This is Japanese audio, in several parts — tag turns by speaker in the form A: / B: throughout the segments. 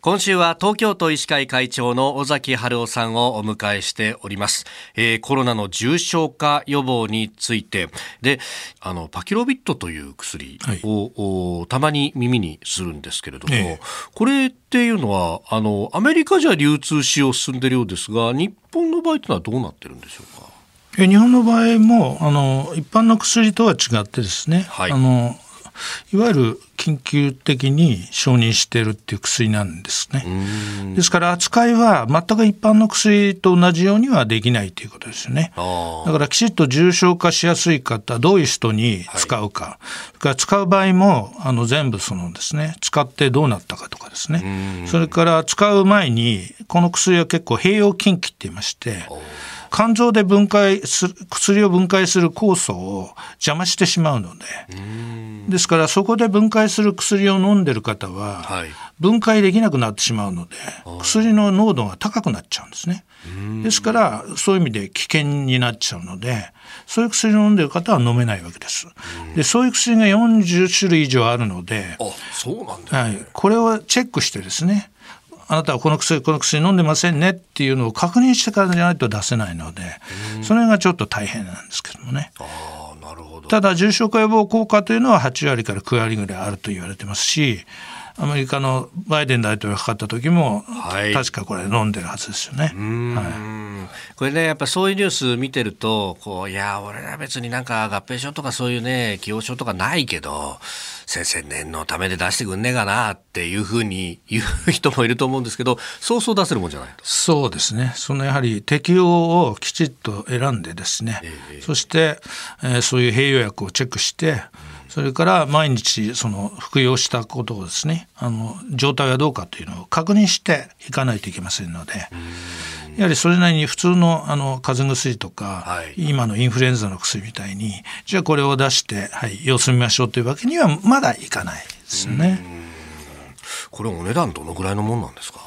A: 今週は東京都医師会会長の尾崎春夫さんをお迎えしております、えー、コロナの重症化予防について。であのパキロビットという薬を、はい、たまに耳にするんですけれども、ええ、これっていうのはあのアメリカじゃ流通使用進んでいるようですが日本の場合というのはどうなってるんでしょうか？
B: 日本の場合もあの一般の薬とは違ってですね、はい、あのいわゆる緊急的に承認しているっていう薬なんですね。ですから扱いは全く一般の薬と同じようにはできないということですよね。だからきちっと重症化しやすい方、どういう人に使うか、はい、それから使う場合もあの全部そのですね、使ってどうなったかとかですね。それから使う前にこの薬は結構併用禁忌って言いまして。肝臓で分解する薬を分解する酵素を邪魔してしまうのでですからそこで分解する薬を飲んでる方は分解できなくなってしまうので薬の濃度が高くなっちゃうんですね。ですからそういう意味で危険になっちゃうのでそういう薬を飲んでる方は飲めないわけです。でそういう薬が40種類以上あるので
A: あそうなん
B: だ、はい、これをチェックしてですねあなたはこの薬この薬飲んでませんねっていうのを確認してからじゃないと出せないので、それがちょっと大変なんですけどもね。ただ重症化予防効果というのは8割から9割ぐらいあると言われてますしアメリカのバイデン大統領がかかった時も、はい、確かこれ飲んでるはずですよね。
A: はい、これねやっぱそういうニュース見てるとこういや俺ら別になんか合併症とかそういうね既往症とかないけど先生念のためで出してくんねえかなっていうふうに言う人もいると思うんですけどそうそう出せるもんじゃない
B: そうですね。そのやはり適用をきちっと選んでですね、えー、そして、えー、そういう併用薬をチェックして、うんそれから毎日その服用したことをですねあの状態はどうかというのを確認していかないといけませんので。やはりそれなりに普通のあの風邪薬とか、はい、今のインフルエンザの薬みたいにじゃあこれを出して、はい、様子見ましょうというわけにはまだいかないですよね。
A: これお値段どのぐらいのもんなんですか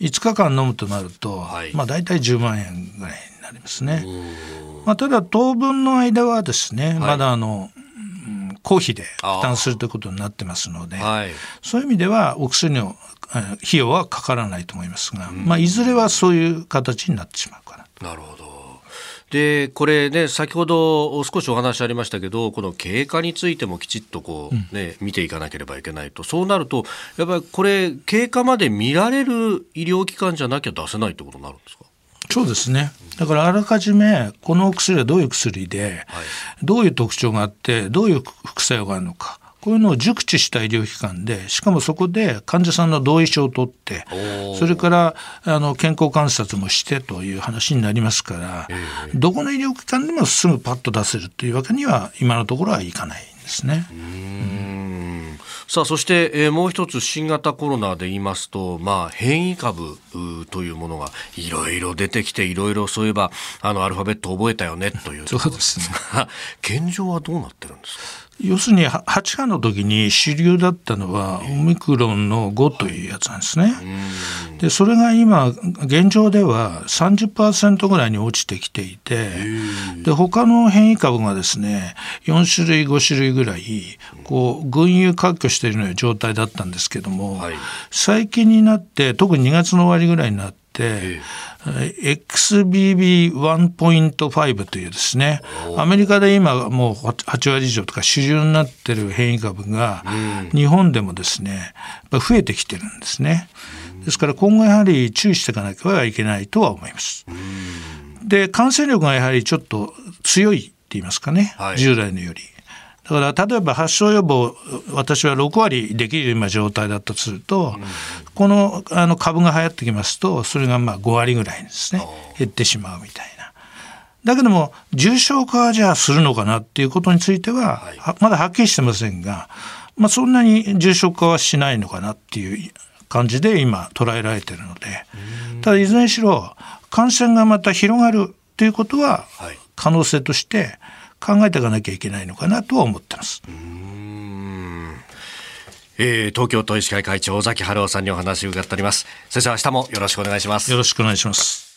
B: ？5日間飲むとなると、はい、まあ大体10万円ぐらいになりますね。まあ、ただ当分の間はですね、はい、まだあの公費で負担するということになってますので、はい、そういう意味ではお薬の費用はかからないと思いますが、うん、まあ、いずれはそういう形になってしまうかな
A: と。なるほど。でこれね先ほど少しお話ありましたけどこの経過についてもきちっとこうね、うん、見ていかなければいけないと。そうなるとやっぱりこれ経過まで見られる医療機関じゃなきゃ出せないってことになるんですか？
B: そうですね。だからあらかじめこのお薬はどういう薬で、どういう特徴があってどういう副作用があるのかこういうのを熟知した医療機関でしかもそこで患者さんの同意書を取ってそれからあの健康観察もしてという話になりますから、どこの医療機関でもすぐパッと出せるというわけには今のところはいかないんですね。
A: さあそして、えー、もう一つ新型コロナで言いますと、まあ、変異株というものがいろいろ出てきていろいろそういえばあのアルファベット覚えたよねという
B: そうですね。
A: 現状はどうなってるんですか？
B: 要するに8波の時に主流だったのはオミクロンの5というやつなんですね。でそれが今現状では30%ぐらいに落ちてきていてで他の変異株がですね4種類5種類ぐらいこう群雄割拠しているような状態だったんですけども、最近になって特に2月の終わりぐらいになって、XBB1.5 というですねアメリカで今もう8割以上とか主流になってる変異株が日本でもですね増えてきてるんですね。ですから今後やはり注意していかなければいけないとは思います。で感染力がやはりちょっと強いって言いますかね、はい、従来のより。だから例えば発症予防私は6割できる今状態だったとすると、うん、このあの株が流行ってきますとそれがまあ5割ぐらいですね。減ってしまうみたいな。だけども重症化はじゃあするのかなっていうことについては、はい、まだはっきりしてませんが、まあ、そんなに重症化はしないのかなっていう感じで今捉えられてるのでただいずれにしろ感染がまた広がるということは可能性として、はい考えていかなきゃいけないのかなとは思ってます。
A: えー、東京都医師会会長尾崎春夫さんにお話を伺っております。先生明日もよろしくお願いします。
B: よろしくお願いします